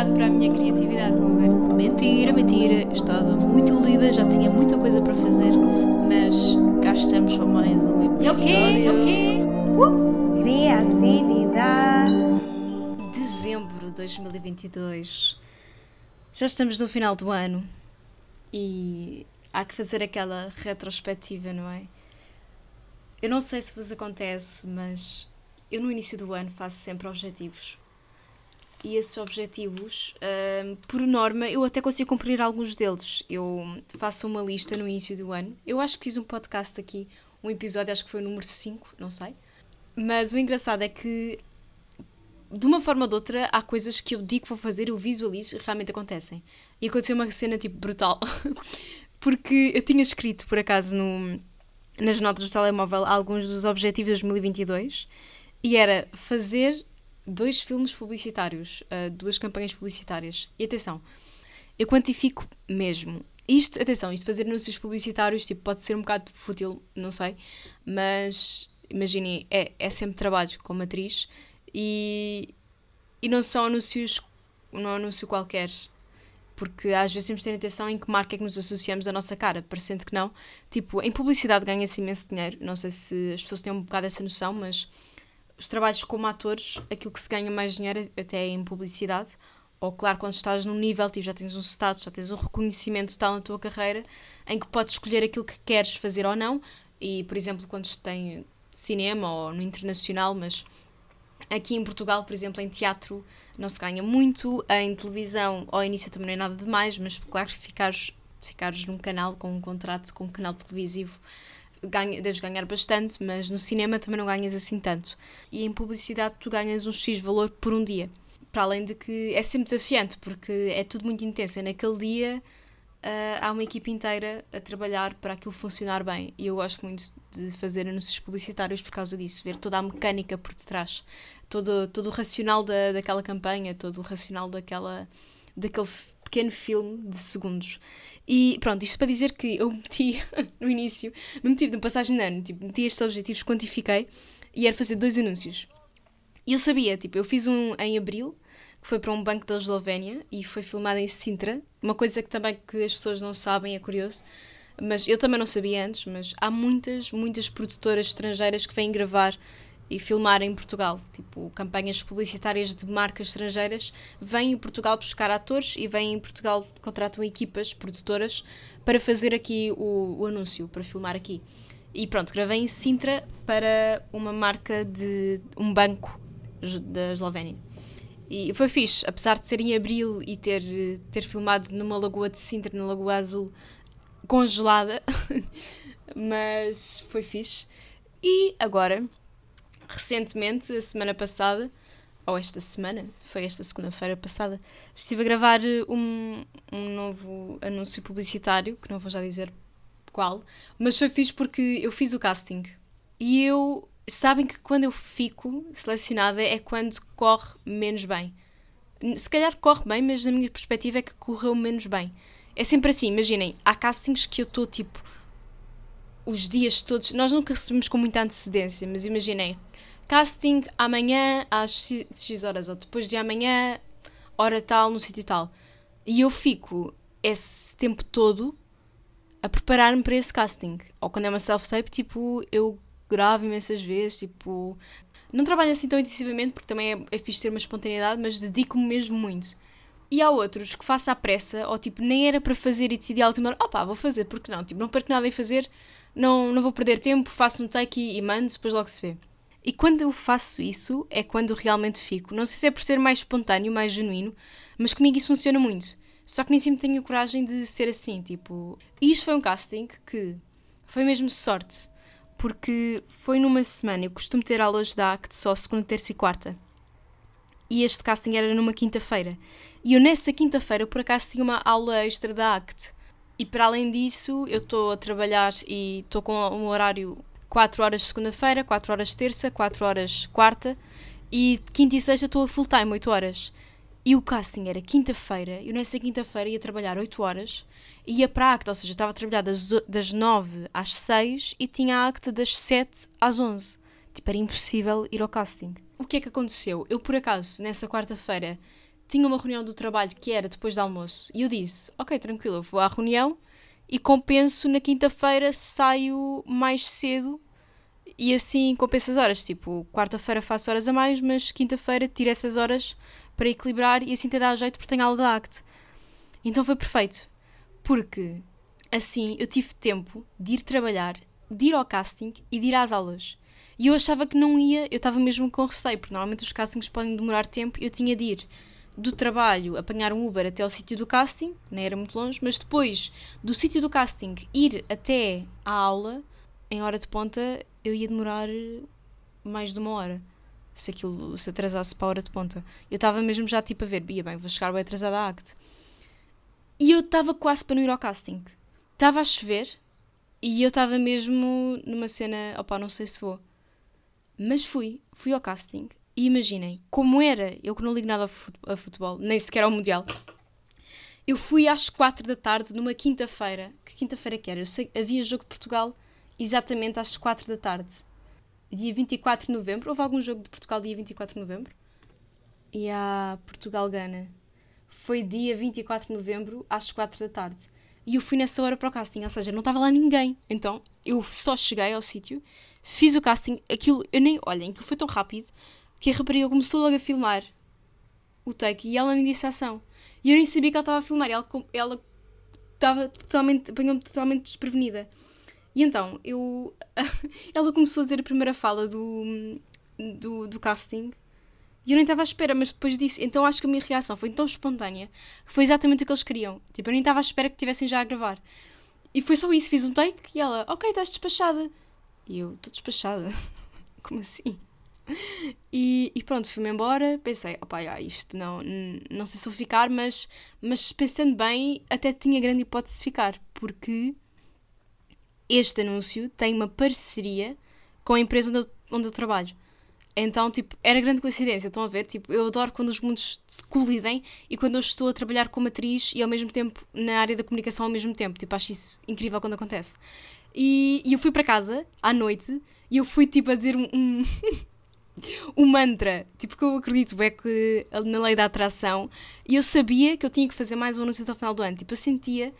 oportunidade para a minha criatividade, estão a ver? Mentira, mentira, estava muito lida, já tinha muita coisa para fazer, mas cá estamos para mais um episódio. É o quê? É o quê? Uh! Criatividade. Dezembro de 2022. Já estamos no final do ano e há que fazer aquela retrospectiva, não é? Eu não sei se vos acontece, mas eu no início do ano faço sempre objetivos. E esses objetivos, por norma, eu até consigo cumprir alguns deles. Eu faço uma lista no início do ano. Eu acho que fiz um podcast aqui, um episódio, acho que foi o número 5, não sei. Mas o engraçado é que, de uma forma ou de outra, há coisas que eu digo que vou fazer, eu visualizo e realmente acontecem. E aconteceu uma cena tipo brutal. Porque eu tinha escrito, por acaso, no, nas notas do telemóvel alguns dos objetivos de 2022 e era fazer dois filmes publicitários, uh, duas campanhas publicitárias. E atenção, eu quantifico mesmo. Isto, atenção, isto fazer anúncios publicitários tipo, pode ser um bocado fútil, não sei, mas imaginem, é, é sempre trabalho como atriz e, e não são anúncios, não é anúncio qualquer, porque às vezes temos de ter atenção em que marca é que nos associamos à nossa cara, parecendo que não. Tipo, em publicidade ganha-se imenso dinheiro, não sei se as pessoas têm um bocado essa noção, mas os trabalhos como atores, aquilo que se ganha mais dinheiro até é em publicidade. Ou, claro, quando estás num nível, tipo, já tens um status, já tens um reconhecimento tal na tua carreira, em que podes escolher aquilo que queres fazer ou não. E, por exemplo, quando tem cinema ou no internacional, mas aqui em Portugal, por exemplo, em teatro não se ganha muito, em televisão ao início também não é nada demais, mas claro, ficares, ficares num canal com um contrato com um canal televisivo ganha, deves ganhar bastante, mas no cinema também não ganhas assim tanto. E em publicidade tu ganhas um X valor por um dia. Para além de que é sempre desafiante, porque é tudo muito intenso. É naquele dia uh, há uma equipe inteira a trabalhar para aquilo funcionar bem. E eu gosto muito de fazer anúncios publicitários por causa disso, ver toda a mecânica por detrás, todo, todo o racional da, daquela campanha, todo o racional daquela, daquele pequeno filme de segundos. E pronto, isto para dizer que eu meti no início, no meti na passagem de ano, tipo, meti estes objetivos, quantifiquei e era fazer dois anúncios. E eu sabia, tipo, eu fiz um em abril, que foi para um banco da Eslovénia e foi filmado em Sintra. Uma coisa que também que as pessoas não sabem, é curioso, mas eu também não sabia antes, mas há muitas, muitas produtoras estrangeiras que vêm gravar e filmar em Portugal. Tipo, campanhas publicitárias de marcas estrangeiras vêm em Portugal buscar atores e vêm em Portugal, contratam equipas produtoras para fazer aqui o, o anúncio, para filmar aqui. E pronto, gravei em Sintra para uma marca de um banco da Eslovénia. E foi fixe, apesar de ser em abril e ter, ter filmado numa lagoa de Sintra, na Lagoa Azul, congelada, mas foi fixe. E agora recentemente, a semana passada, ou esta semana, foi esta segunda-feira passada, estive a gravar eh, um, um novo anúncio publicitário, que não vou já dizer qual, mas foi fixe porque eu fiz o casting. E eu. Sabem que quando eu fico selecionada é quando corre menos bem. Se calhar corre bem, mas na minha perspectiva é que correu menos bem. É sempre assim, imaginem, há castings que eu estou tipo os dias todos. Nós nunca recebemos com muita antecedência, mas imaginei, casting amanhã às X horas, ou depois de amanhã, hora tal, no sítio tal. E eu fico esse tempo todo a preparar-me para esse casting. Ou quando é uma self-tape, tipo, eu gravo imensas vezes, tipo. Não trabalho assim tão intensivamente, porque também é, é fixe ter uma espontaneidade, mas dedico-me mesmo muito. E há outros que faço à pressa, ou tipo, nem era para fazer e decidi à última hora, opá, vou fazer, porque não? Tipo, não perco nada em fazer, não, não vou perder tempo, faço um take e, e mando, depois logo se vê. E quando eu faço isso é quando realmente fico. Não sei se é por ser mais espontâneo, mais genuíno, mas comigo isso funciona muito. Só que nem sempre tenho a coragem de ser assim, tipo. E isto foi um casting que foi mesmo sorte, porque foi numa semana. Eu costumo ter aulas da ACT só segunda, terça e quarta. E este casting era numa quinta-feira. E eu nessa quinta-feira, por acaso, tinha uma aula extra da ACT. E para além disso, eu estou a trabalhar e estou com um horário 4 horas segunda-feira, 4 horas terça, 4 horas quarta e quinta e sexta estou a full time, 8 horas. E o casting era quinta-feira, eu nessa quinta-feira ia trabalhar 8 horas e ia para a acta, ou seja, estava a trabalhar das, das 9 às 6 e tinha a acta das 7 às 11. Tipo, era impossível ir ao casting. O que é que aconteceu? Eu, por acaso, nessa quarta-feira, tinha uma reunião do trabalho que era depois do almoço. E eu disse: Ok, tranquilo, eu vou à reunião e compenso na quinta-feira, saio mais cedo e assim compenso as horas. Tipo, quarta-feira faço horas a mais, mas quinta-feira tiro essas horas para equilibrar e assim te dá jeito porque tenho aula da ACT. Então foi perfeito, porque assim eu tive tempo de ir trabalhar, de ir ao casting e de ir às aulas. E eu achava que não ia, eu estava mesmo com receio, porque normalmente os castings podem demorar tempo, eu tinha de ir do trabalho, apanhar um Uber até ao sítio do casting, nem era muito longe, mas depois do sítio do casting ir até à aula, em hora de ponta, eu ia demorar mais de uma hora. Se aquilo se atrasasse para a hora de ponta. Eu estava mesmo já tipo a ver, ia bem, vou chegar bem atrasada à ACT. E eu estava quase para não ir ao casting. Estava a chover e eu estava mesmo numa cena, opá, não sei se vou. Mas fui, fui ao casting e imaginem, como era, eu que não ligo nada a futebol, nem sequer ao Mundial, eu fui às quatro da tarde numa quinta-feira. Que quinta-feira que era? Eu sei, havia jogo de Portugal exatamente às quatro da tarde. Dia 24 de novembro. Houve algum jogo de Portugal dia 24 de novembro? E a Portugal-Gana. Foi dia 24 de novembro às quatro da tarde. E eu fui nessa hora para o casting, ou seja, não estava lá ninguém. Então eu só cheguei ao sítio, fiz o casting, aquilo, eu nem, olhem, aquilo foi tão rápido que a rapariga começou logo a filmar o take e ela me disse ação. E eu nem sabia que ela estava a filmar, ela, ela estava totalmente, apanhou-me totalmente desprevenida. E então, eu, ela começou a dizer a primeira fala do, do, do casting e eu nem estava à espera, mas depois disse. Então acho que a minha reação foi tão espontânea que foi exatamente o que eles queriam. Tipo, eu nem estava à espera que estivessem já a gravar. E foi só isso, fiz um take e ela, ok, estás despachada. E eu, estou despachada? Como assim? E, e pronto, fui-me embora. Pensei, opá, já, isto não, não sei se vou ficar, mas, mas pensando bem, até tinha grande hipótese de ficar, porque este anúncio tem uma parceria com a empresa onde eu, onde eu trabalho. Então, tipo, era grande coincidência. Estão a ver? Tipo, eu adoro quando os mundos se colidem e quando eu estou a trabalhar como atriz e ao mesmo tempo na área da comunicação ao mesmo tempo. Tipo, acho isso incrível quando acontece. E, e eu fui para casa à noite e eu fui, tipo, a dizer um, um mantra. Tipo, que eu acredito é que na lei da atração. E eu sabia que eu tinha que fazer mais um anúncio até o final do ano. Tipo, eu sentia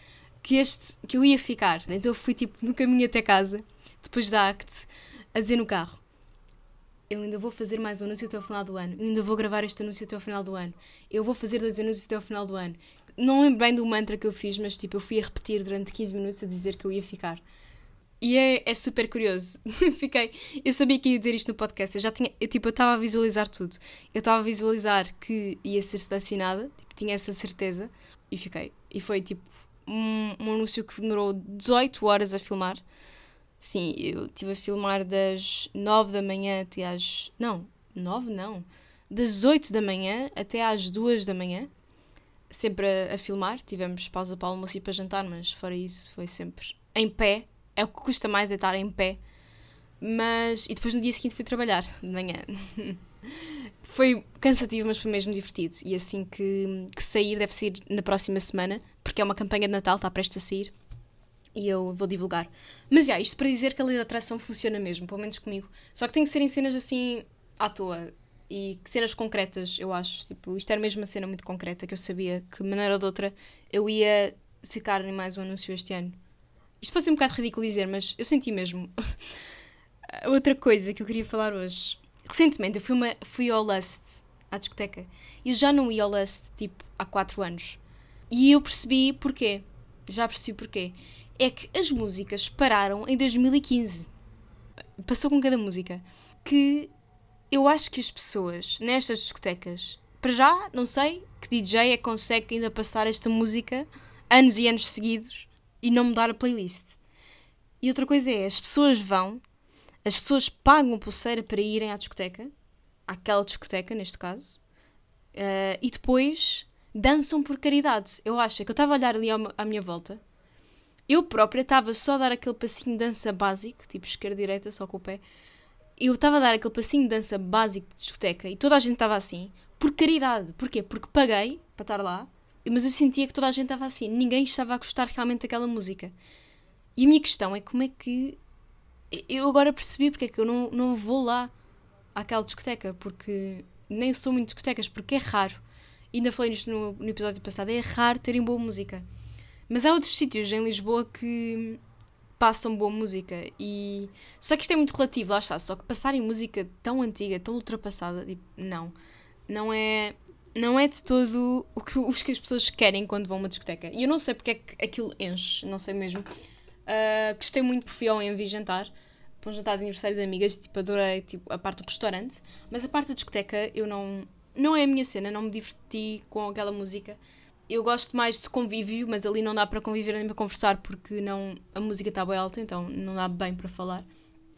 que este, que eu ia ficar. Então eu fui, tipo, no caminho até casa, depois da ACT, a dizer no carro eu ainda vou fazer mais um anúncio até o final do ano, eu ainda vou gravar este anúncio até o final do ano, eu vou fazer dois anúncios até o final do ano. Não lembro bem do mantra que eu fiz, mas tipo, eu fui a repetir durante 15 minutos a dizer que eu ia ficar. E é, é super curioso. Fiquei. Eu sabia que ia dizer isto no podcast. Eu já tinha. Eu, tipo, eu estava a visualizar tudo. Eu estava a visualizar que ia ser selecionada. Tipo, tinha essa certeza. E fiquei. E foi tipo um, um anúncio que demorou 18 horas a filmar. Sim, eu estive a filmar das 9 da manhã até às. Não, 9 não. Das 8 da manhã até às 2 da manhã. Sempre a, a filmar. Tivemos pausa para almoço e para jantar, mas fora isso foi sempre em pé. É o que custa mais é estar em pé. Mas. E depois no dia seguinte fui trabalhar, de manhã. foi cansativo, mas foi mesmo divertido. E assim que, que sair, deve sair na próxima semana, porque é uma campanha de Natal, está prestes a sair e eu vou divulgar. Mas já, isto para dizer que a lei da atração funciona mesmo, pelo menos comigo. Só que tem que ser em cenas assim à toa e cenas concretas, eu acho. Tipo, isto era mesmo uma cena muito concreta que eu sabia que, de maneira ou de outra, eu ia ficar em mais um anúncio este ano. Isto pode ser um bocado ridículo dizer, mas eu senti mesmo. Outra coisa que eu queria falar hoje. Recentemente eu fui, uma, fui ao Lust, à discoteca. Eu já não ia ao Lust, tipo, há 4 anos. E eu percebi porquê. Já percebi porquê é que as músicas pararam em 2015. Passou com cada música. Que eu acho que as pessoas nestas discotecas, para já, não sei que DJ é que consegue ainda passar esta música anos e anos seguidos e não mudar a playlist. E outra coisa é, as pessoas vão, as pessoas pagam pulseira para irem à discoteca, àquela discoteca neste caso, uh, e depois dançam por caridade. Eu acho que eu estava a olhar ali à minha volta eu própria estava só a dar aquele passinho de dança básico, tipo esquerda-direita, só com o pé. Eu estava a dar aquele passinho de dança básico de discoteca e toda a gente estava assim, por caridade. Porquê? Porque paguei para estar lá, mas eu sentia que toda a gente estava assim, ninguém estava a gostar realmente daquela música. E a minha questão é como é que. Eu agora percebi porque é que eu não, não vou lá àquela discoteca, porque nem sou muito discotecas, porque é raro ainda falei nisto no, no episódio passado, é raro terem boa música. Mas há outros sítios em Lisboa que passam boa música e só que isto é muito relativo, lá está, só que passarem música tão antiga, tão ultrapassada, tipo, não. Não é não é de todo o que, os que as pessoas querem quando vão a uma discoteca. E eu não sei porque é que aquilo enche, não sei mesmo. Uh, gostei muito fui ao Envy jantar, para um jantar de aniversário de amigas, tipo, adorei tipo, a parte do restaurante, mas a parte da discoteca eu não. Não é a minha cena, não me diverti com aquela música. Eu gosto mais de convívio, mas ali não dá para conviver nem para conversar porque não, a música está bem alta, então não dá bem para falar.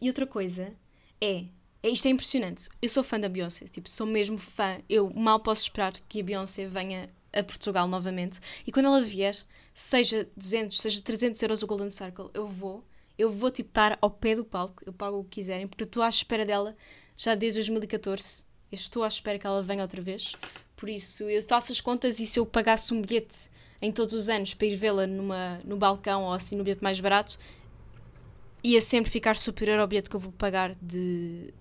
E outra coisa é isto é impressionante. Eu sou fã da Beyoncé, tipo, sou mesmo fã. Eu mal posso esperar que a Beyoncé venha a Portugal novamente. E quando ela vier, seja 200, seja 300 euros o Golden Circle, eu vou. Eu vou, tipo, estar ao pé do palco, eu pago o que quiserem, porque eu estou à espera dela já desde 2014. Eu estou à espera que ela venha outra vez. Por isso, eu faço as contas e se eu pagasse um bilhete em todos os anos para ir vê-la no balcão ou assim no bilhete mais barato, ia sempre ficar superior ao bilhete que eu vou pagar de,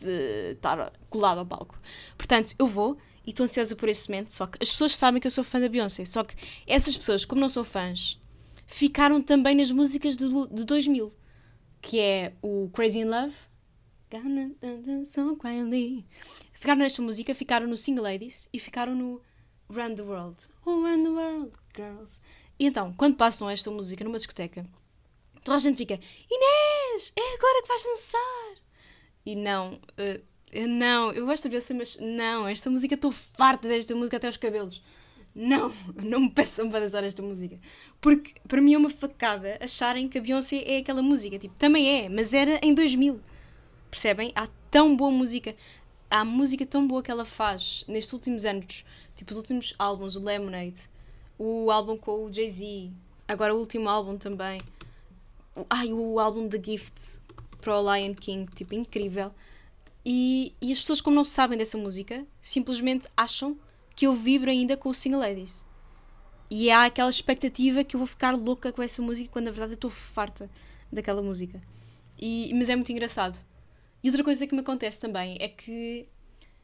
de estar colado ao palco. Portanto, eu vou e estou ansiosa por esse momento. Só que as pessoas sabem que eu sou fã da Beyoncé. Só que essas pessoas, como não são fãs, ficaram também nas músicas de, de 2000, que é o Crazy in Love. Ficaram nesta música, ficaram no Single Ladies e ficaram no Run the World. Oh, Run the World, girls. E então, quando passam esta música numa discoteca, toda a gente fica: Inês, é agora que vais dançar. E não, uh, não, eu gosto de Beyoncé, mas não, esta música estou farta desta música até os cabelos. Não, não me peçam para dançar esta música. Porque para mim é uma facada acharem que a Beyoncé é aquela música. Tipo, também é, mas era em 2000. Percebem? Há tão boa música. Há música tão boa que ela faz nestes últimos anos. Tipo, os últimos álbuns, o Lemonade, o álbum com o Jay-Z, agora o último álbum também. Ai, o álbum The Gift para o Lion King, tipo, incrível. E, e as pessoas, como não sabem dessa música, simplesmente acham que eu vibro ainda com o Single Ladies. E há aquela expectativa que eu vou ficar louca com essa música, quando na verdade eu estou farta daquela música. E, mas é muito engraçado. E outra coisa que me acontece também é que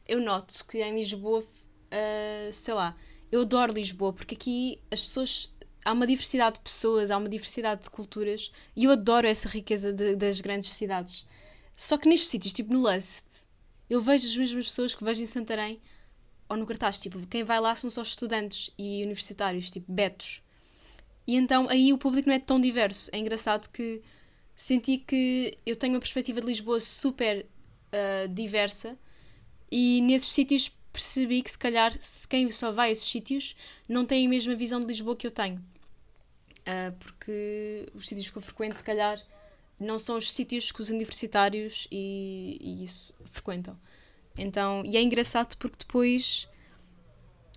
eu noto que em Lisboa, uh, sei lá, eu adoro Lisboa porque aqui as pessoas há uma diversidade de pessoas, há uma diversidade de culturas e eu adoro essa riqueza de, das grandes cidades. Só que nestes sítios, tipo no Lust, eu vejo as mesmas pessoas que vejo em Santarém ou no cartaz. Tipo, quem vai lá são só estudantes e universitários, tipo betos. E então aí o público não é tão diverso. É engraçado que senti que eu tenho uma perspectiva de Lisboa super uh, diversa e nesses sítios percebi que se calhar quem só vai a esses sítios não tem a mesma visão de Lisboa que eu tenho. Uh, porque os sítios que eu frequento, se calhar, não são os sítios que os universitários e, e isso frequentam. Então, e é engraçado porque depois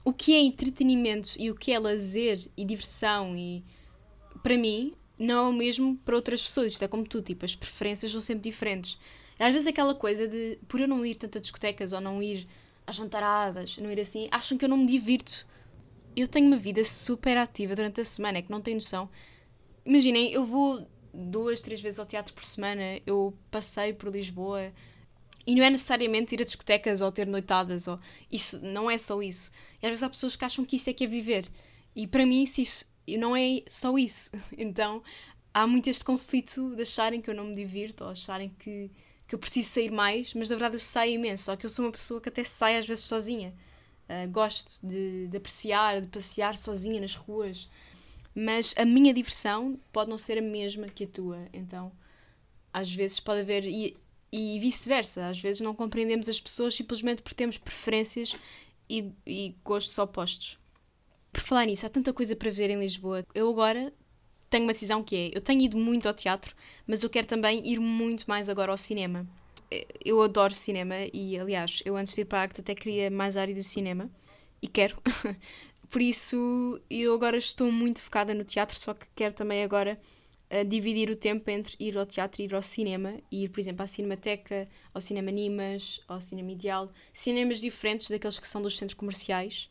o que é entretenimento e o que é lazer e diversão e para mim não é o mesmo para outras pessoas. Isto é como tu, tipo, as preferências são sempre diferentes. Às vezes aquela coisa de por eu não ir tanto a discotecas ou não ir às jantaradas, não ir assim, acham que eu não me divirto eu tenho uma vida super ativa durante a semana, é que não tem noção. Imaginem, eu vou duas, três vezes ao teatro por semana, eu passei por Lisboa e não é necessariamente ir a discotecas ou ter noitadas, ou isso não é só isso. E às vezes há pessoas que acham que isso é que é viver. E para mim isso, isso não é só isso. Então há muito este conflito de acharem que eu não me divirto ou acharem que, que eu preciso sair mais, mas na verdade eu saio imenso. Só que eu sou uma pessoa que até sai às vezes sozinha. Uh, gosto de, de, apreciar, de passear sozinha nas ruas, mas a minha diversão pode não ser a mesma que a tua. Então, às vezes pode haver. E, e vice-versa, às vezes não compreendemos as pessoas simplesmente porque temos preferências e, e gostos opostos. Por falar nisso, há tanta coisa para ver em Lisboa. Eu agora tenho uma decisão que é: eu tenho ido muito ao teatro, mas eu quero também ir muito mais agora ao cinema eu adoro cinema e, aliás, eu antes de ir para a Acta até queria mais área do cinema e quero. Por isso, eu agora estou muito focada no teatro, só que quero também agora uh, dividir o tempo entre ir ao teatro e ir ao cinema, e ir, por exemplo, à Cinemateca, ao Cinema Nimas, ao Cinema Ideal, cinemas diferentes daqueles que são dos centros comerciais.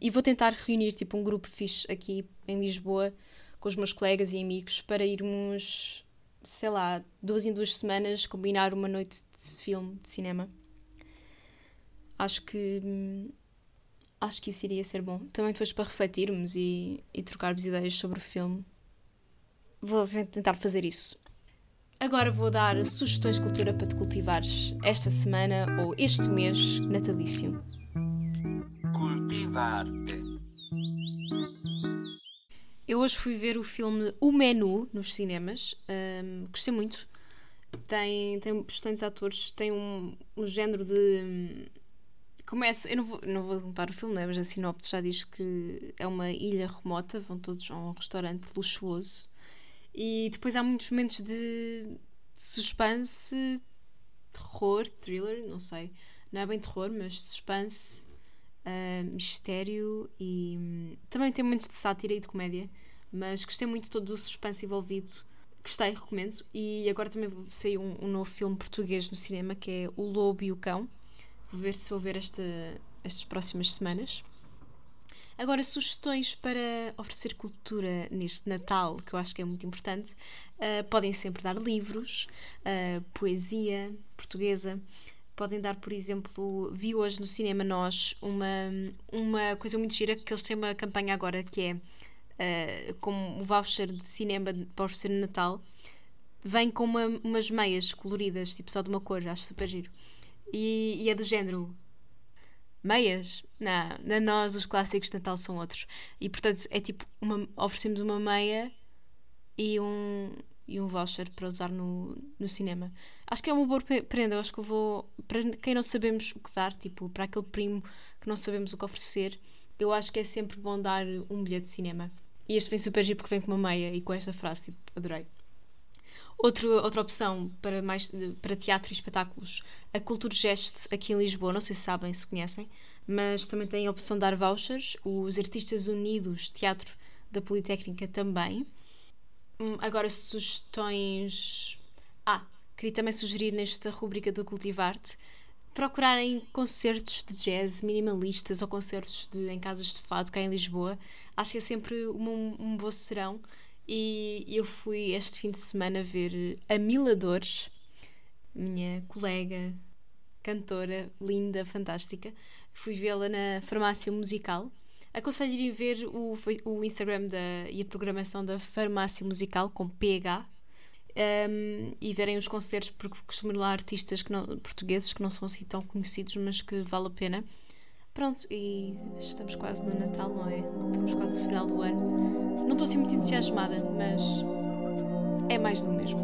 E vou tentar reunir tipo um grupo fixe aqui em Lisboa com os meus colegas e amigos para irmos sei lá, duas em duas semanas combinar uma noite de filme, de cinema. Acho que acho que isso iria ser bom. Também depois para refletirmos e, e trocarmos ideias sobre o filme. Vou tentar fazer isso. Agora vou dar sugestões de cultura para te cultivares esta semana ou este mês natalício. Cultivar-te. Eu hoje fui ver o filme O Menu nos cinemas. Um, gostei muito. Tem, tem bastantes atores, tem um, um género de. Começa, eu não vou, não vou contar o filme, né? mas a sinopse já diz que é uma ilha remota, vão todos a um restaurante luxuoso e depois há muitos momentos de suspense, terror, thriller, não sei. Não é bem terror, mas suspense, uh, mistério e um, também tem momentos de sátira e de comédia. Mas gostei muito todo o suspense envolvido. Gostei, recomendo. E agora também saiu um, um novo filme português no cinema que é O Lobo e o Cão. Vou ver se vou ver esta, estas próximas semanas. Agora, sugestões para oferecer cultura neste Natal, que eu acho que é muito importante, uh, podem sempre dar livros, uh, poesia portuguesa. Podem dar, por exemplo, vi hoje no Cinema Nós uma, uma coisa muito gira, que eles têm uma campanha agora que é uh, como um voucher de cinema para oferecer no Natal, vem com uma, umas meias coloridas, tipo só de uma cor, acho super giro. E, e é do género Meias? Não, na nós os clássicos de Natal são outros. E portanto é tipo, uma, oferecemos uma meia e um, e um voucher para usar no, no cinema. Acho que é uma boa prenda. Acho que eu vou. Para quem não sabemos o que dar, tipo, para aquele primo que não sabemos o que oferecer, eu acho que é sempre bom dar um bilhete de cinema. E este vem super giro porque vem com uma meia e com esta frase, tipo, adorei. Outro, outra opção para, mais, para teatro e espetáculos, a Culture Gest aqui em Lisboa, não sei se sabem, se conhecem, mas também tem a opção de dar vouchers. Os Artistas Unidos Teatro da Politécnica também. Hum, agora, sugestões. Ah, queria também sugerir nesta rubrica do Cultivarte procurarem concertos de jazz minimalistas ou concertos de, em casas de fado cá em Lisboa. Acho que é sempre um, um bom serão e eu fui este fim de semana ver a Mila Dores, minha colega, cantora, linda, fantástica. Fui vê-la na Farmácia Musical. Aconselho irem ver o, o Instagram da, e a programação da Farmácia Musical com PH um, e verem os concertos, porque costumam lá artistas que não, portugueses que não são assim tão conhecidos, mas que vale a pena. Pronto, e estamos quase no Natal, não é? Estamos quase no final do ano. Não estou assim muito entusiasmada, mas é mais do mesmo.